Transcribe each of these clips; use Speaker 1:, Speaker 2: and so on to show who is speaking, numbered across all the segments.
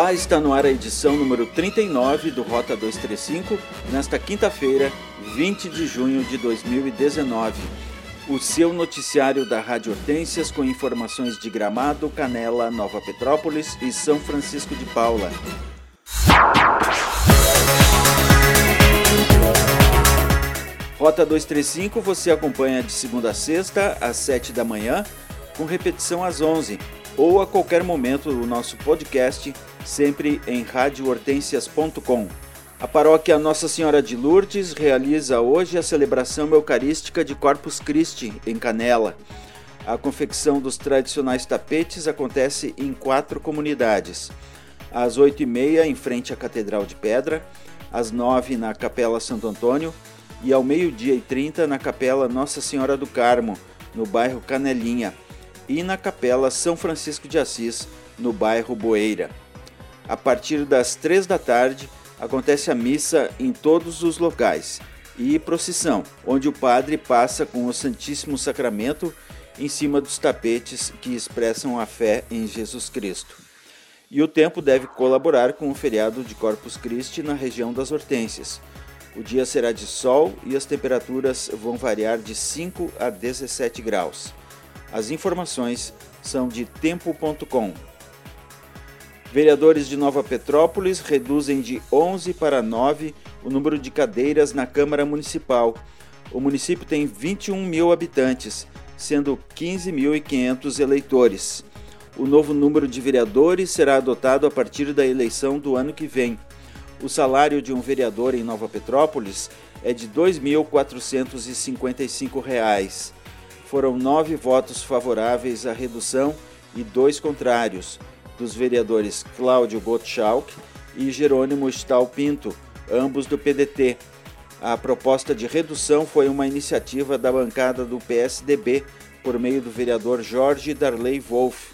Speaker 1: Olá, está no ar a edição número 39 do Rota 235, nesta quinta-feira, 20 de junho de 2019. O seu noticiário da Rádio Hortências com informações de Gramado, Canela, Nova Petrópolis e São Francisco de Paula. Rota 235 você acompanha de segunda a sexta, às 7 da manhã, com repetição às 11 ou a qualquer momento o nosso podcast, sempre em radiohortensias.com. A paróquia Nossa Senhora de Lourdes realiza hoje a celebração eucarística de Corpus Christi, em Canela. A confecção dos tradicionais tapetes acontece em quatro comunidades. Às oito e meia, em frente à Catedral de Pedra, às nove na Capela Santo Antônio e ao meio-dia e trinta na Capela Nossa Senhora do Carmo, no bairro Canelinha e na Capela São Francisco de Assis, no bairro Boeira. A partir das três da tarde, acontece a missa em todos os locais e procissão, onde o padre passa com o Santíssimo Sacramento em cima dos tapetes que expressam a fé em Jesus Cristo. E o tempo deve colaborar com o feriado de Corpus Christi na região das Hortênsias. O dia será de sol e as temperaturas vão variar de 5 a 17 graus. As informações são de tempo.com. Vereadores de Nova Petrópolis reduzem de 11 para 9 o número de cadeiras na Câmara Municipal. O município tem 21 mil habitantes, sendo 15.500 eleitores. O novo número de vereadores será adotado a partir da eleição do ano que vem. O salário de um vereador em Nova Petrópolis é de R$ 2.455 foram nove votos favoráveis à redução e dois contrários, dos vereadores Cláudio Gottschalk e Jerônimo Stahl Pinto, ambos do PDT. A proposta de redução foi uma iniciativa da bancada do PSDB por meio do vereador Jorge Darley Wolff.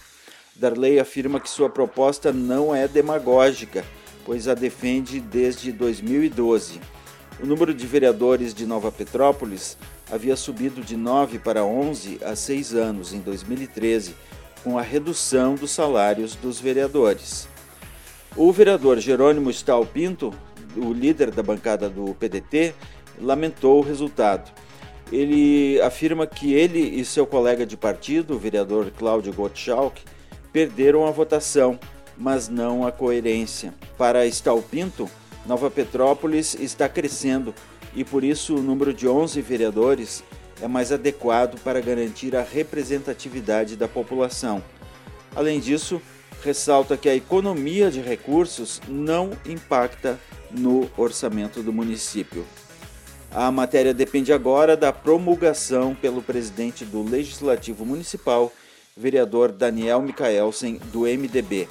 Speaker 1: Darley afirma que sua proposta não é demagógica, pois a defende desde 2012. O número de vereadores de Nova Petrópolis havia subido de 9 para 11 há seis anos, em 2013, com a redução dos salários dos vereadores. O vereador Jerônimo Stahl Pinto, o líder da bancada do PDT, lamentou o resultado. Ele afirma que ele e seu colega de partido, o vereador Cláudio Gottschalk, perderam a votação, mas não a coerência. Para Stahl Pinto, Nova Petrópolis está crescendo e por isso o número de 11 vereadores é mais adequado para garantir a representatividade da população. Além disso, ressalta que a economia de recursos não impacta no orçamento do município. A matéria depende agora da promulgação pelo presidente do Legislativo Municipal, vereador Daniel Micaelsen, do MDB.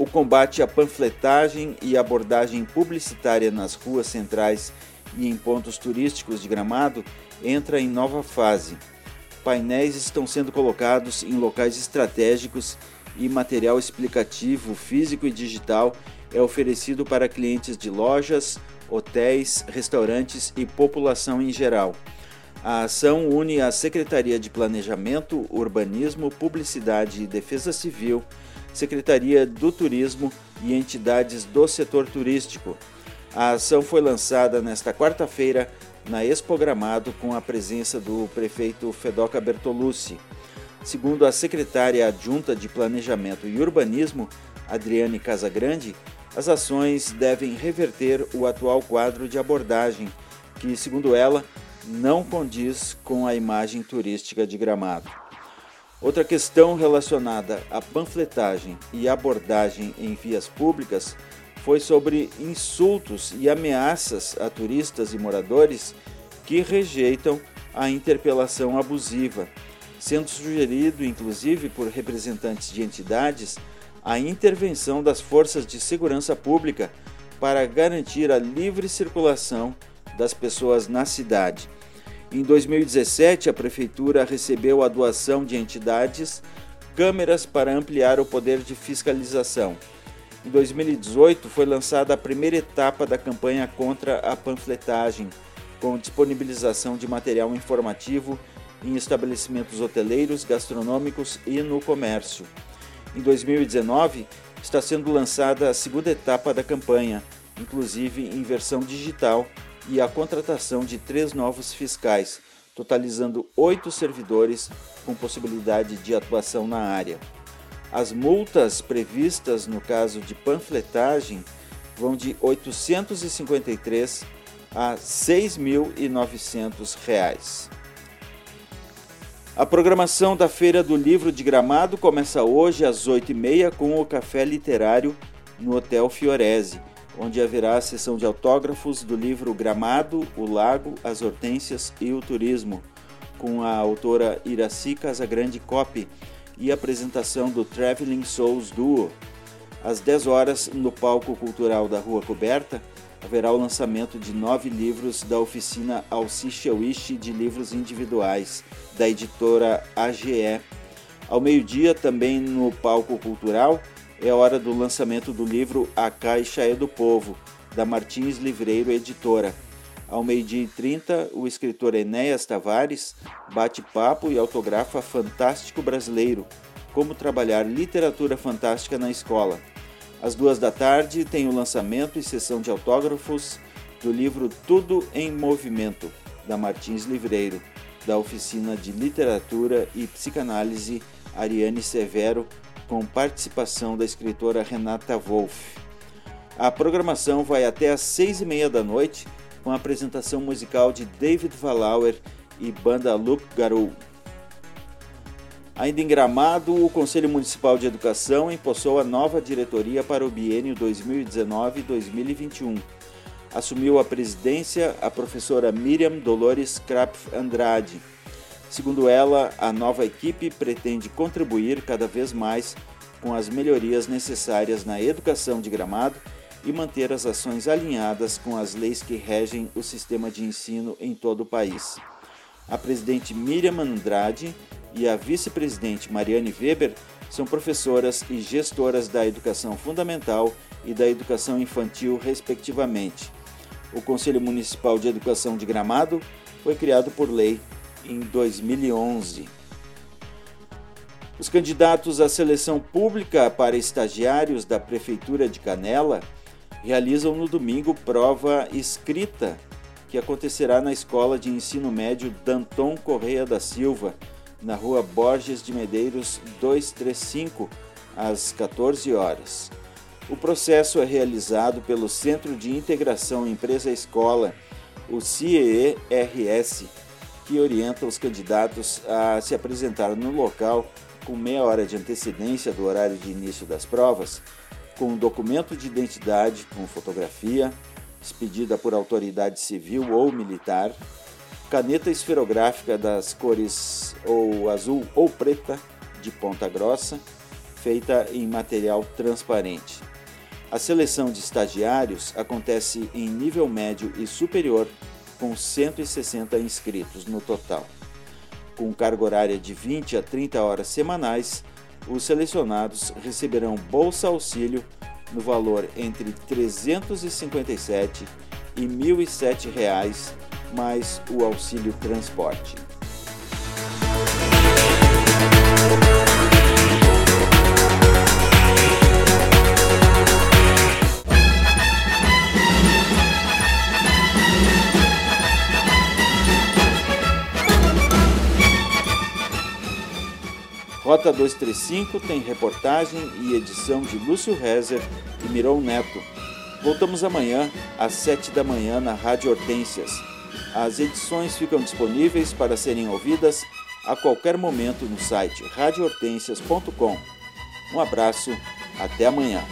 Speaker 1: O combate à panfletagem e abordagem publicitária nas ruas centrais e em pontos turísticos de Gramado entra em nova fase. Painéis estão sendo colocados em locais estratégicos e material explicativo físico e digital é oferecido para clientes de lojas, hotéis, restaurantes e população em geral. A ação une a Secretaria de Planejamento, Urbanismo, Publicidade e Defesa Civil Secretaria do Turismo e entidades do setor turístico. A ação foi lançada nesta quarta-feira na Expo Gramado com a presença do prefeito Fedoca Bertolucci. Segundo a secretária adjunta de Planejamento e Urbanismo, Adriane Casagrande, as ações devem reverter o atual quadro de abordagem, que, segundo ela, não condiz com a imagem turística de Gramado. Outra questão relacionada à panfletagem e abordagem em vias públicas foi sobre insultos e ameaças a turistas e moradores que rejeitam a interpelação abusiva, sendo sugerido, inclusive por representantes de entidades, a intervenção das forças de segurança pública para garantir a livre circulação das pessoas na cidade. Em 2017, a Prefeitura recebeu a doação de entidades câmeras para ampliar o poder de fiscalização. Em 2018, foi lançada a primeira etapa da campanha contra a panfletagem, com disponibilização de material informativo em estabelecimentos hoteleiros, gastronômicos e no comércio. Em 2019, está sendo lançada a segunda etapa da campanha, inclusive em versão digital, e a contratação de três novos fiscais, totalizando oito servidores com possibilidade de atuação na área. As multas previstas no caso de panfletagem vão de R$ 853 a R$ 6.900. A programação da Feira do Livro de Gramado começa hoje às 8h30 com o Café Literário no Hotel Fiorese, onde haverá a sessão de autógrafos do livro Gramado, o Lago, as Hortênsias e o Turismo, com a autora Iraci Casagrande Copy e apresentação do Traveling Souls Duo. Às 10 horas, no palco cultural da Rua Coberta, haverá o lançamento de nove livros da oficina Alcicha Wish de livros individuais, da editora AGE. Ao meio-dia, também no palco cultural, é hora do lançamento do livro A Caixa é do Povo, da Martins Livreiro Editora. Ao meio-dia e 30, o escritor Enéas Tavares bate papo e autografa Fantástico Brasileiro, como trabalhar literatura fantástica na escola. Às duas da tarde tem o lançamento e sessão de autógrafos do livro Tudo em Movimento, da Martins Livreiro, da Oficina de Literatura e Psicanálise Ariane Severo, com participação da escritora Renata Wolff. A programação vai até às seis e meia da noite, com a apresentação musical de David Valauer e banda Loop Garou. Ainda em Gramado, o Conselho Municipal de Educação empossou a nova diretoria para o biênio 2019-2021. Assumiu a presidência a professora Miriam Dolores Krapf Andrade. Segundo ela, a nova equipe pretende contribuir cada vez mais com as melhorias necessárias na educação de Gramado e manter as ações alinhadas com as leis que regem o sistema de ensino em todo o país. A presidente Miriam Andrade e a vice-presidente Mariane Weber são professoras e gestoras da educação fundamental e da educação infantil, respectivamente. O Conselho Municipal de Educação de Gramado foi criado por lei em 2011. Os candidatos à seleção pública para estagiários da Prefeitura de Canela realizam no domingo prova escrita que acontecerá na Escola de Ensino Médio Danton Correia da Silva, na rua Borges de Medeiros 235, às 14 horas. O processo é realizado pelo Centro de Integração Empresa-Escola, o CIERS, que orienta os candidatos a se apresentar no local com meia hora de antecedência do horário de início das provas, com documento de identidade com fotografia, expedida por autoridade civil ou militar, caneta esferográfica das cores ou azul ou preta de ponta grossa, feita em material transparente. A seleção de estagiários acontece em nível médio e superior, com 160 inscritos no total. Com carga horária de 20 a 30 horas semanais, os selecionados receberão bolsa auxílio no valor entre R$ 357 e 1.007 reais mais o auxílio transporte. Rota 235 tem reportagem e edição de Lúcio Rezer e Miron Neto. Voltamos amanhã às 7 da manhã na Rádio Hortências as edições ficam disponíveis para serem ouvidas a qualquer momento no site radiohortensias.com. Um abraço, até amanhã.